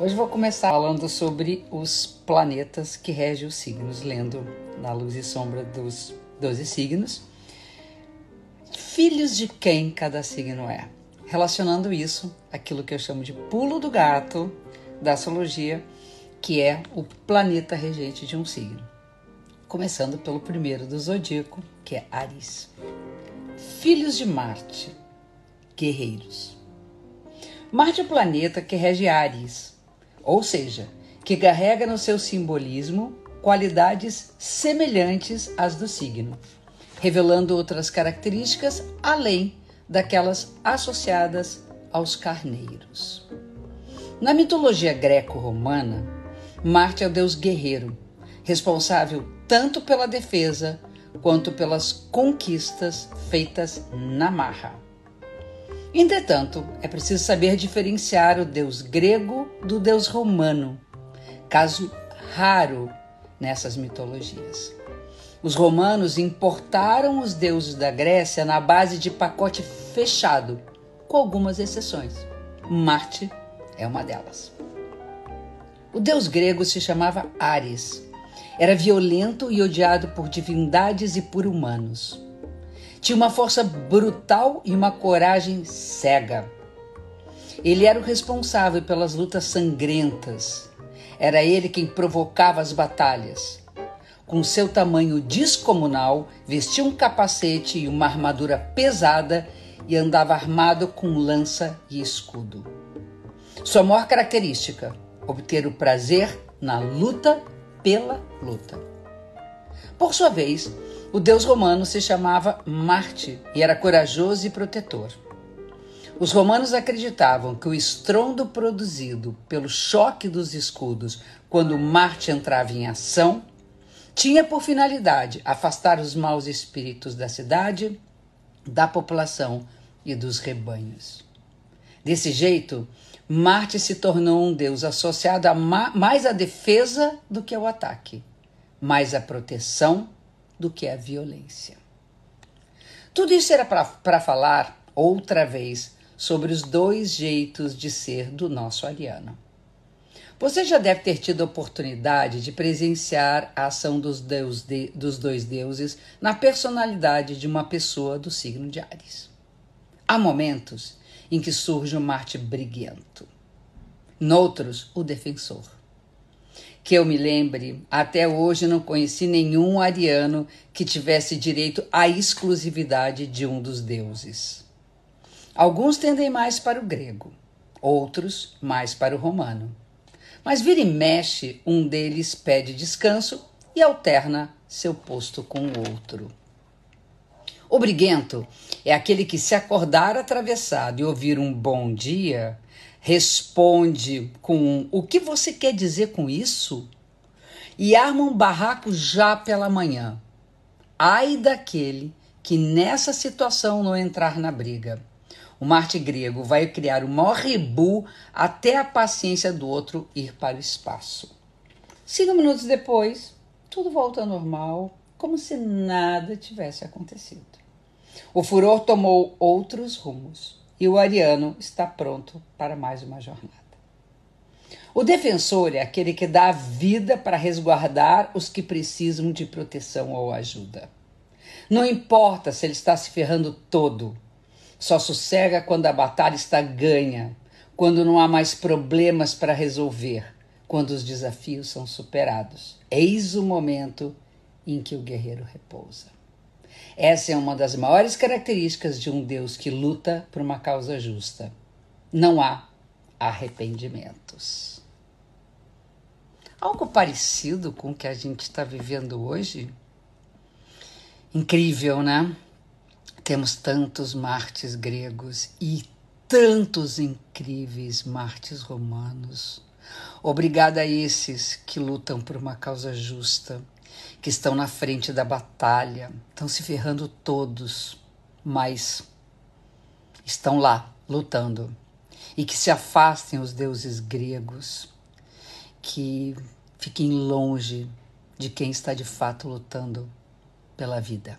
Hoje vou começar falando sobre os planetas que regem os signos, lendo na luz e sombra dos 12 signos. Filhos de quem cada signo é. Relacionando isso, aquilo que eu chamo de pulo do gato da astrologia, que é o planeta regente de um signo. Começando pelo primeiro do zodíaco, que é Ares. Filhos de Marte, guerreiros. Marte é o planeta que rege Ares, ou seja, que carrega no seu simbolismo qualidades semelhantes às do signo, revelando outras características além daquelas associadas aos carneiros. Na mitologia greco-romana, Marte é o deus guerreiro, responsável tanto pela defesa quanto pelas conquistas feitas na marra. Entretanto, é preciso saber diferenciar o deus grego do deus romano, caso raro nessas mitologias. Os romanos importaram os deuses da Grécia na base de pacote fechado, com algumas exceções. Marte é uma delas. O deus grego se chamava Ares. Era violento e odiado por divindades e por humanos. Tinha uma força brutal e uma coragem cega. Ele era o responsável pelas lutas sangrentas. Era ele quem provocava as batalhas. Com seu tamanho descomunal, vestia um capacete e uma armadura pesada e andava armado com lança e escudo. Sua maior característica: obter o prazer na luta pela luta. Por sua vez, o deus romano se chamava Marte e era corajoso e protetor. Os romanos acreditavam que o estrondo produzido pelo choque dos escudos quando Marte entrava em ação tinha por finalidade afastar os maus espíritos da cidade, da população e dos rebanhos. Desse jeito, Marte se tornou um deus associado a mais à defesa do que ao ataque, mais à proteção do que a violência. Tudo isso era para falar outra vez sobre os dois jeitos de ser do nosso ariano. Você já deve ter tido a oportunidade de presenciar a ação dos, deus de, dos dois deuses na personalidade de uma pessoa do signo de Ares. Há momentos em que surge o Marte briguento, noutros, o defensor. Que eu me lembre, até hoje não conheci nenhum ariano que tivesse direito à exclusividade de um dos deuses. Alguns tendem mais para o grego, outros mais para o romano. Mas vira e mexe, um deles pede descanso e alterna seu posto com o outro. O briguento é aquele que, se acordar atravessado e ouvir um bom dia, responde com o que você quer dizer com isso? E arma um barraco já pela manhã. Ai daquele que nessa situação não entrar na briga. O Marte grego vai criar o maior rebu até a paciência do outro ir para o espaço. Cinco minutos depois, tudo volta ao normal, como se nada tivesse acontecido. O furor tomou outros rumos e o ariano está pronto para mais uma jornada. O defensor é aquele que dá a vida para resguardar os que precisam de proteção ou ajuda. Não importa se ele está se ferrando todo, só sossega quando a batalha está ganha, quando não há mais problemas para resolver, quando os desafios são superados. Eis o momento em que o guerreiro repousa. Essa é uma das maiores características de um Deus que luta por uma causa justa. Não há arrependimentos. Algo parecido com o que a gente está vivendo hoje? Incrível, né? Temos tantos Martes gregos e tantos incríveis mártires romanos. Obrigada a esses que lutam por uma causa justa, que estão na frente da batalha, estão se ferrando todos, mas estão lá lutando. E que se afastem os deuses gregos, que fiquem longe de quem está de fato lutando pela vida.